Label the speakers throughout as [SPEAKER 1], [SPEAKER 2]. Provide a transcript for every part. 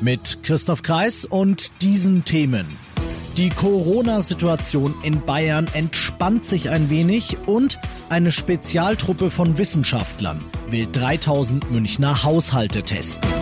[SPEAKER 1] Mit Christoph Kreis und diesen Themen. Die Corona-Situation in Bayern entspannt sich ein wenig und eine Spezialtruppe von Wissenschaftlern will 3000 Münchner Haushalte testen.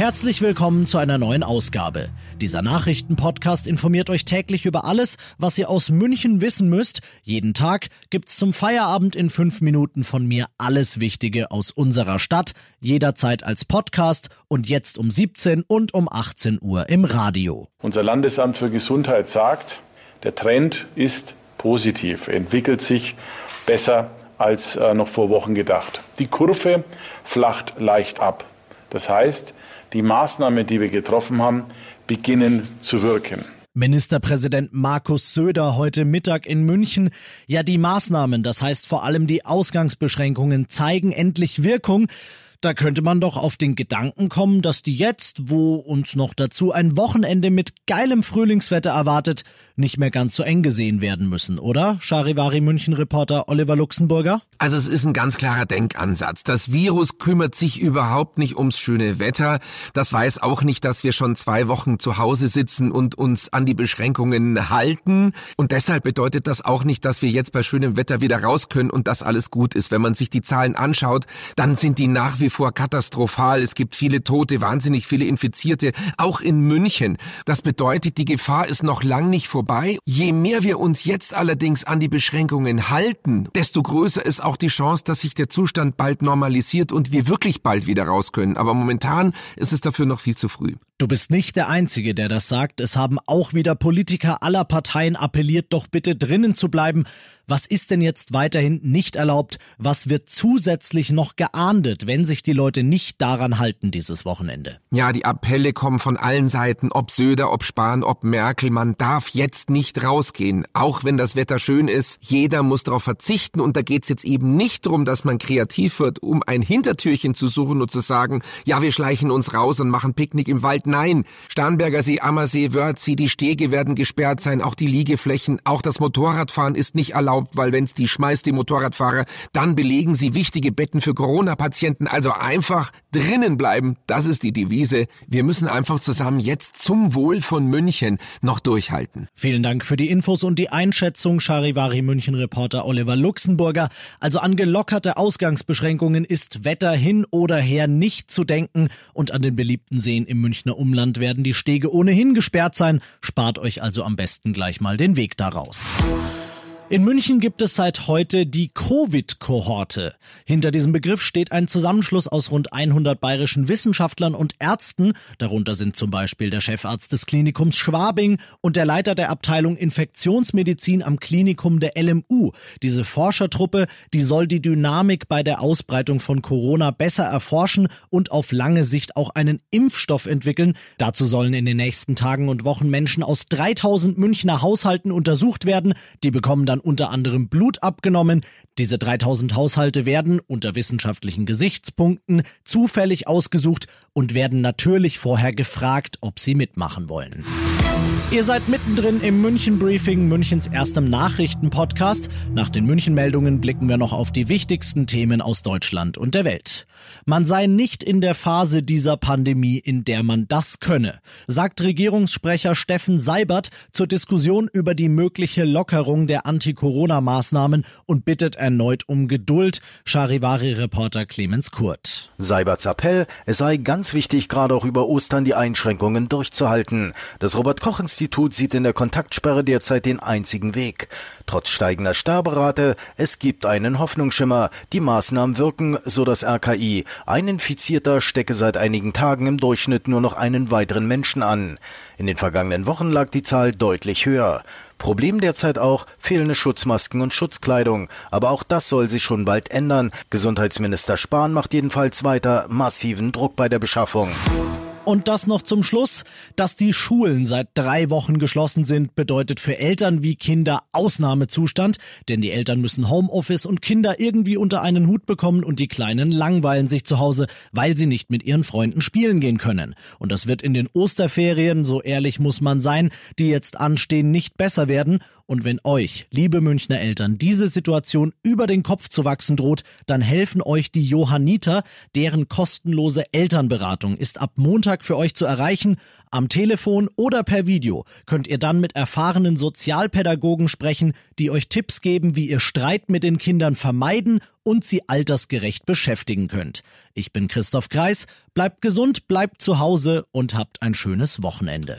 [SPEAKER 1] Herzlich willkommen zu einer neuen Ausgabe. Dieser Nachrichtenpodcast informiert euch täglich über alles, was ihr aus München wissen müsst. Jeden Tag gibt's zum Feierabend in fünf Minuten von mir alles Wichtige aus unserer Stadt, jederzeit als Podcast und jetzt um 17 und um 18 Uhr im Radio.
[SPEAKER 2] Unser Landesamt für Gesundheit sagt, der Trend ist positiv, entwickelt sich besser als äh, noch vor Wochen gedacht. Die Kurve flacht leicht ab. Das heißt, die Maßnahmen, die wir getroffen haben, beginnen zu wirken.
[SPEAKER 1] Ministerpräsident Markus Söder heute Mittag in München. Ja, die Maßnahmen, das heißt vor allem die Ausgangsbeschränkungen, zeigen endlich Wirkung. Da könnte man doch auf den Gedanken kommen, dass die jetzt, wo uns noch dazu ein Wochenende mit geilem Frühlingswetter erwartet, nicht mehr ganz so eng gesehen werden müssen, oder? Charivari München-Reporter Oliver Luxemburger?
[SPEAKER 3] Also es ist ein ganz klarer Denkansatz. Das Virus kümmert sich überhaupt nicht ums schöne Wetter. Das weiß auch nicht, dass wir schon zwei Wochen zu Hause sitzen und uns an die Beschränkungen halten. Und deshalb bedeutet das auch nicht, dass wir jetzt bei schönem Wetter wieder raus können und das alles gut ist. Wenn man sich die Zahlen anschaut, dann sind die nach wie vor katastrophal. Es gibt viele Tote, wahnsinnig viele Infizierte, auch in München. Das bedeutet, die Gefahr ist noch lang nicht vorbei. Je mehr wir uns jetzt allerdings an die Beschränkungen halten, desto größer ist auch die Chance, dass sich der Zustand bald normalisiert und wir wirklich bald wieder raus können. Aber momentan ist es dafür noch viel zu früh.
[SPEAKER 1] Du bist nicht der Einzige, der das sagt. Es haben auch wieder Politiker aller Parteien appelliert, doch bitte drinnen zu bleiben. Was ist denn jetzt weiterhin nicht erlaubt? Was wird zusätzlich noch geahndet, wenn sich die Leute nicht daran halten dieses Wochenende?
[SPEAKER 3] Ja, die Appelle kommen von allen Seiten, ob Söder, ob Spahn, ob Merkel. Man darf jetzt nicht rausgehen, auch wenn das Wetter schön ist. Jeder muss darauf verzichten und da geht's jetzt eben nicht darum, dass man kreativ wird, um ein Hintertürchen zu suchen und zu sagen, ja, wir schleichen uns raus und machen Picknick im Wald. Nein, Starnberger See, Ammersee, Wörthsee, die Stege werden gesperrt sein, auch die Liegeflächen, auch das Motorradfahren ist nicht erlaubt, weil wenn's die schmeißt, die Motorradfahrer, dann belegen sie wichtige Betten für Corona-Patienten. Also einfach drinnen bleiben, das ist die Devise. Wir müssen einfach zusammen jetzt zum Wohl von München noch durchhalten.
[SPEAKER 1] Vielen Dank für die Infos und die Einschätzung, Charivari München-Reporter Oliver Luxemburger. Also an gelockerte Ausgangsbeschränkungen ist Wetter hin oder her nicht zu denken und an den beliebten Seen im Münchner Umland werden die Stege ohnehin gesperrt sein. Spart euch also am besten gleich mal den Weg daraus. In München gibt es seit heute die Covid-Kohorte. Hinter diesem Begriff steht ein Zusammenschluss aus rund 100 bayerischen Wissenschaftlern und Ärzten. Darunter sind zum Beispiel der Chefarzt des Klinikums Schwabing und der Leiter der Abteilung Infektionsmedizin am Klinikum der LMU. Diese Forschertruppe, die soll die Dynamik bei der Ausbreitung von Corona besser erforschen und auf lange Sicht auch einen Impfstoff entwickeln. Dazu sollen in den nächsten Tagen und Wochen Menschen aus 3000 Münchner Haushalten untersucht werden. Die bekommen dann unter anderem Blut abgenommen. Diese 3000 Haushalte werden unter wissenschaftlichen Gesichtspunkten zufällig ausgesucht und werden natürlich vorher gefragt, ob sie mitmachen wollen. Ihr seid mittendrin im München Briefing, Münchens erstem Nachrichtenpodcast. Nach den München-Meldungen blicken wir noch auf die wichtigsten Themen aus Deutschland und der Welt. Man sei nicht in der Phase dieser Pandemie, in der man das könne, sagt Regierungssprecher Steffen Seibert zur Diskussion über die mögliche Lockerung der Anti-Corona-Maßnahmen und bittet erneut um Geduld. Charivari-Reporter Clemens Kurt.
[SPEAKER 4] Seiberts Appell, es sei ganz wichtig, gerade auch über Ostern die Einschränkungen durchzuhalten. Das Robert-Koch-Institut sieht in der Kontaktsperre derzeit den einzigen Weg. Trotz steigender Sterberate, es gibt einen Hoffnungsschimmer. Die Maßnahmen wirken, so das RKI. Ein Infizierter stecke seit einigen Tagen im Durchschnitt nur noch einen weiteren Menschen an. In den vergangenen Wochen lag die Zahl deutlich höher. Problem derzeit auch fehlende Schutzmasken und Schutzkleidung. Aber auch das soll sich schon bald ändern. Gesundheitsminister Spahn macht jedenfalls weiter massiven Druck bei der Beschaffung.
[SPEAKER 1] Und das noch zum Schluss. Dass die Schulen seit drei Wochen geschlossen sind, bedeutet für Eltern wie Kinder Ausnahmezustand, denn die Eltern müssen Homeoffice und Kinder irgendwie unter einen Hut bekommen und die Kleinen langweilen sich zu Hause, weil sie nicht mit ihren Freunden spielen gehen können. Und das wird in den Osterferien, so ehrlich muss man sein, die jetzt anstehen, nicht besser werden und wenn euch, liebe Münchner Eltern, diese Situation über den Kopf zu wachsen droht, dann helfen euch die Johanniter, deren kostenlose Elternberatung ist ab Montag für euch zu erreichen. Am Telefon oder per Video könnt ihr dann mit erfahrenen Sozialpädagogen sprechen, die euch Tipps geben, wie ihr Streit mit den Kindern vermeiden und sie altersgerecht beschäftigen könnt. Ich bin Christoph Kreis, bleibt gesund, bleibt zu Hause und habt ein schönes Wochenende.